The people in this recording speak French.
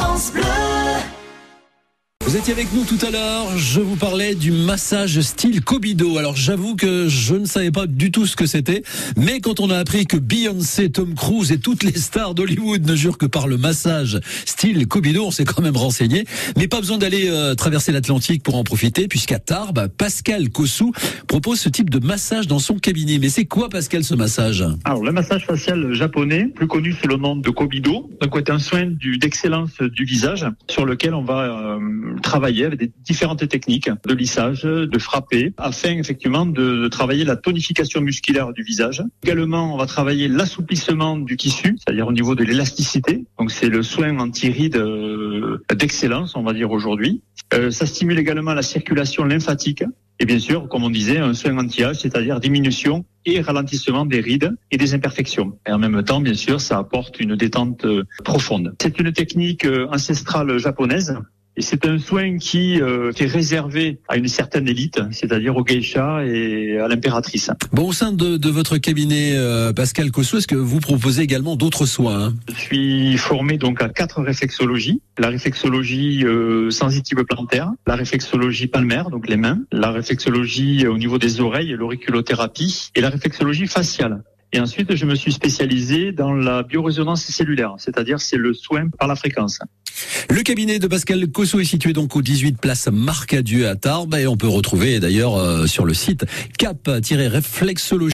France Bleu. Vous étiez avec nous tout à l'heure, je vous parlais du massage style Kobido. Alors j'avoue que je ne savais pas du tout ce que c'était, mais quand on a appris que Beyoncé, Tom Cruise et toutes les stars d'Hollywood ne jurent que par le massage style Kobido, on s'est quand même renseigné. Mais pas besoin d'aller euh, traverser l'Atlantique pour en profiter, puisqu'à Tarbes, Pascal Kossou propose ce type de massage dans son cabinet. Mais c'est quoi Pascal ce massage? Alors, le massage facial japonais, plus connu sous le nom de Kobido, donc est un soin d'excellence du visage sur lequel on va euh, travailler avec des différentes techniques de lissage, de frapper, afin effectivement de, de travailler la tonification musculaire du visage. Également, on va travailler l'assouplissement du tissu, c'est-à-dire au niveau de l'élasticité. Donc, c'est le soin anti-rides euh, d'excellence, on va dire aujourd'hui. Euh, ça stimule également la circulation lymphatique. Et bien sûr, comme on disait, un soin anti-âge, c'est-à-dire diminution et ralentissement des rides et des imperfections. Et en même temps, bien sûr, ça apporte une détente euh, profonde. C'est une technique euh, ancestrale japonaise. Et c'est un soin qui, euh, qui est réservé à une certaine élite, c'est-à-dire aux geishas et à l'impératrice. Bon, au sein de, de votre cabinet, euh, Pascal Kossou, est-ce que vous proposez également d'autres soins hein? Je suis formé donc à quatre réflexologies. La réflexologie euh, sensitive plantaire, la réflexologie palmaire, donc les mains, la réflexologie euh, au niveau des oreilles, l'auriculothérapie, et la réflexologie faciale. Et ensuite, je me suis spécialisé dans la biorésonance cellulaire, c'est-à-dire c'est le soin par la fréquence. Le cabinet de Pascal Cosso est situé donc au 18 place Marcadieu à Tarbes et on peut retrouver d'ailleurs euh, sur le site cap-réflexologie